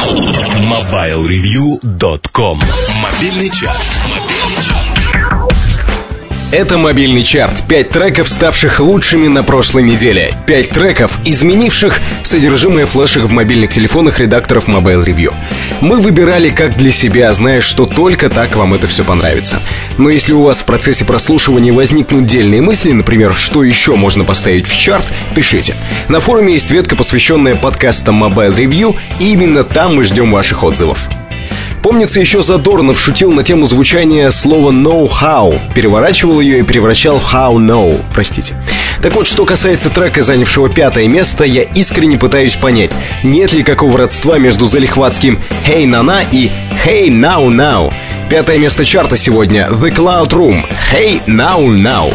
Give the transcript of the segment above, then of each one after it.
MobileReview.com Мобильный час. Это мобильный чарт. Пять треков, ставших лучшими на прошлой неделе. Пять треков, изменивших содержимое флешек в мобильных телефонах редакторов Mobile Review. Мы выбирали как для себя, зная, что только так вам это все понравится. Но если у вас в процессе прослушивания возникнут дельные мысли, например, что еще можно поставить в чарт, пишите. На форуме есть ветка, посвященная подкастам Mobile Review, и именно там мы ждем ваших отзывов. Помнится, еще Задорнов шутил на тему звучания слова know-how, переворачивал ее и превращал how know, простите. Так вот, что касается трека, занявшего пятое место, я искренне пытаюсь понять, нет ли какого родства между залихватским «Hey Nana» и «Hey Now Now». Пятое место чарта сегодня «The Cloud Room» «Hey Now Now».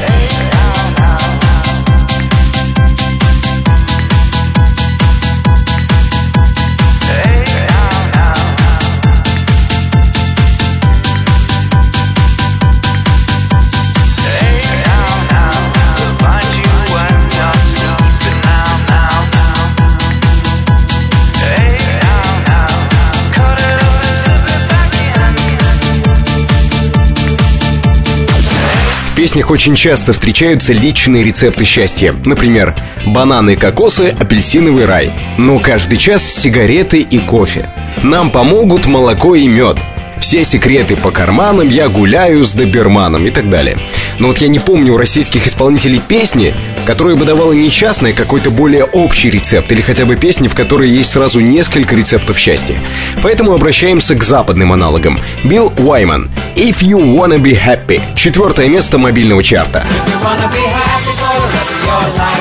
В песнях очень часто встречаются личные рецепты счастья. Например, бананы, кокосы, апельсиновый рай. Но каждый час сигареты и кофе. Нам помогут молоко и мед. Все секреты по карманам, я гуляю с доберманом и так далее. Но вот я не помню у российских исполнителей песни, которая бы давала не частный, а какой-то более общий рецепт, или хотя бы песни, в которой есть сразу несколько рецептов счастья. Поэтому обращаемся к западным аналогам. Билл Уайман. If You Wanna Be Happy. Четвертое место мобильного чарта. If you wanna be happy for the rest of your life,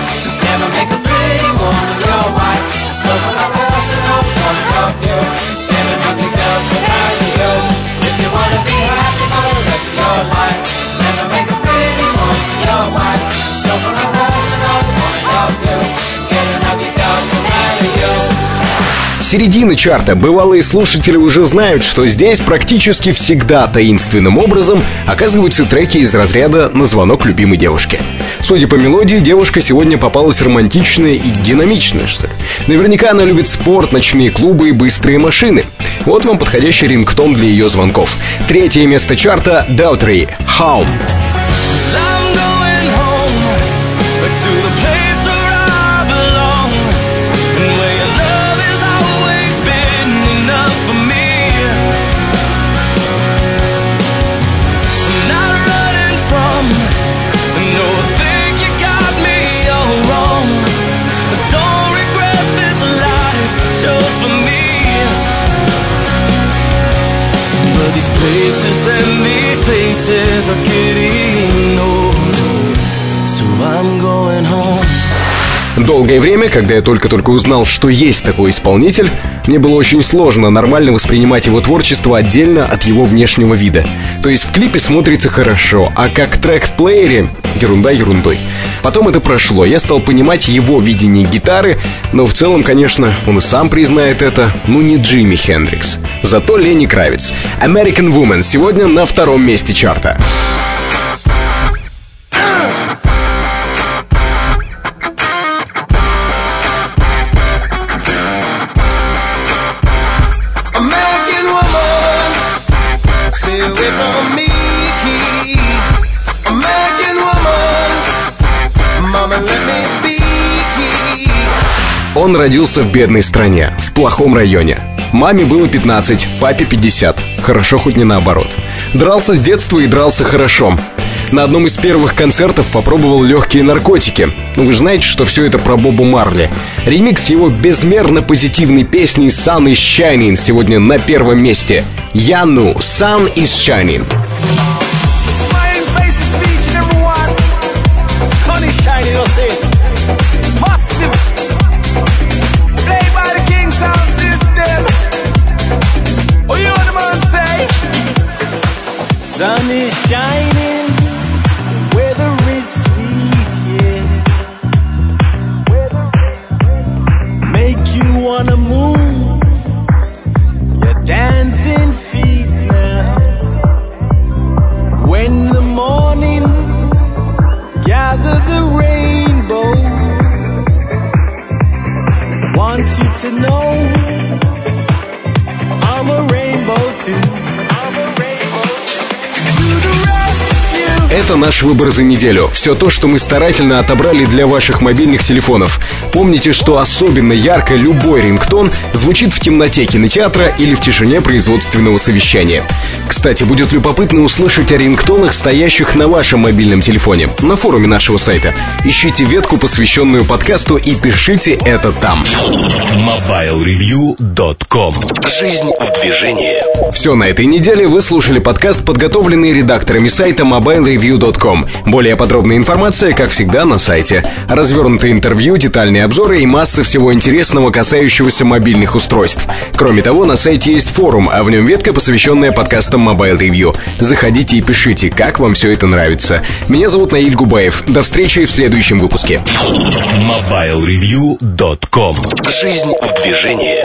Середина чарта. Бывалые слушатели уже знают, что здесь практически всегда таинственным образом оказываются треки из разряда «На звонок любимой девушки». Судя по мелодии, девушка сегодня попалась романтичная и динамичная, что ли. Наверняка она любит спорт, ночные клубы и быстрые машины. Вот вам подходящий рингтон для ее звонков. Третье место чарта Daughtry Home. Places and these places are getting old. So I'm going home. Долгое время, когда я только-только узнал, что есть такой исполнитель, мне было очень сложно нормально воспринимать его творчество отдельно от его внешнего вида. То есть в клипе смотрится хорошо, а как трек в плеере — ерунда ерундой. Потом это прошло, я стал понимать его видение гитары, но в целом, конечно, он и сам признает это, ну не Джимми Хендрикс. Зато Лени Кравец. American Woman сегодня на втором месте чарта. Он родился в бедной стране, в плохом районе. Маме было 15, папе 50. Хорошо хоть не наоборот. Дрался с детства и дрался хорошо. На одном из первых концертов попробовал легкие наркотики. Ну, вы же знаете, что все это про Бобу Марли. Ремикс его безмерно позитивной песни «Sun is Shining» сегодня на первом месте. Яну «Sun is Shining». Shining, I'll say. Sun is shining. The weather is sweet, yeah. Make you wanna move. Your dancing feet now. When the morning gather the rainbow, want you to know это наш выбор за неделю. Все то, что мы старательно отобрали для ваших мобильных телефонов. Помните, что особенно ярко любой рингтон звучит в темноте кинотеатра или в тишине производственного совещания. Кстати, будет любопытно услышать о рингтонах, стоящих на вашем мобильном телефоне, на форуме нашего сайта. Ищите ветку, посвященную подкасту, и пишите это там. MobileReview.com Жизнь в движении. Все на этой неделе вы слушали подкаст, подготовленный редакторами сайта mobilereview.com. Более подробная информация, как всегда, на сайте. Развернутые интервью, детальные обзоры и масса всего интересного, касающегося мобильных устройств. Кроме того, на сайте есть форум, а в нем ветка, посвященная подкастам Mobile Review. Заходите и пишите, как вам все это нравится. Меня зовут Наиль Губаев. До встречи в следующем выпуске. MobileReview.com Жизнь в движении.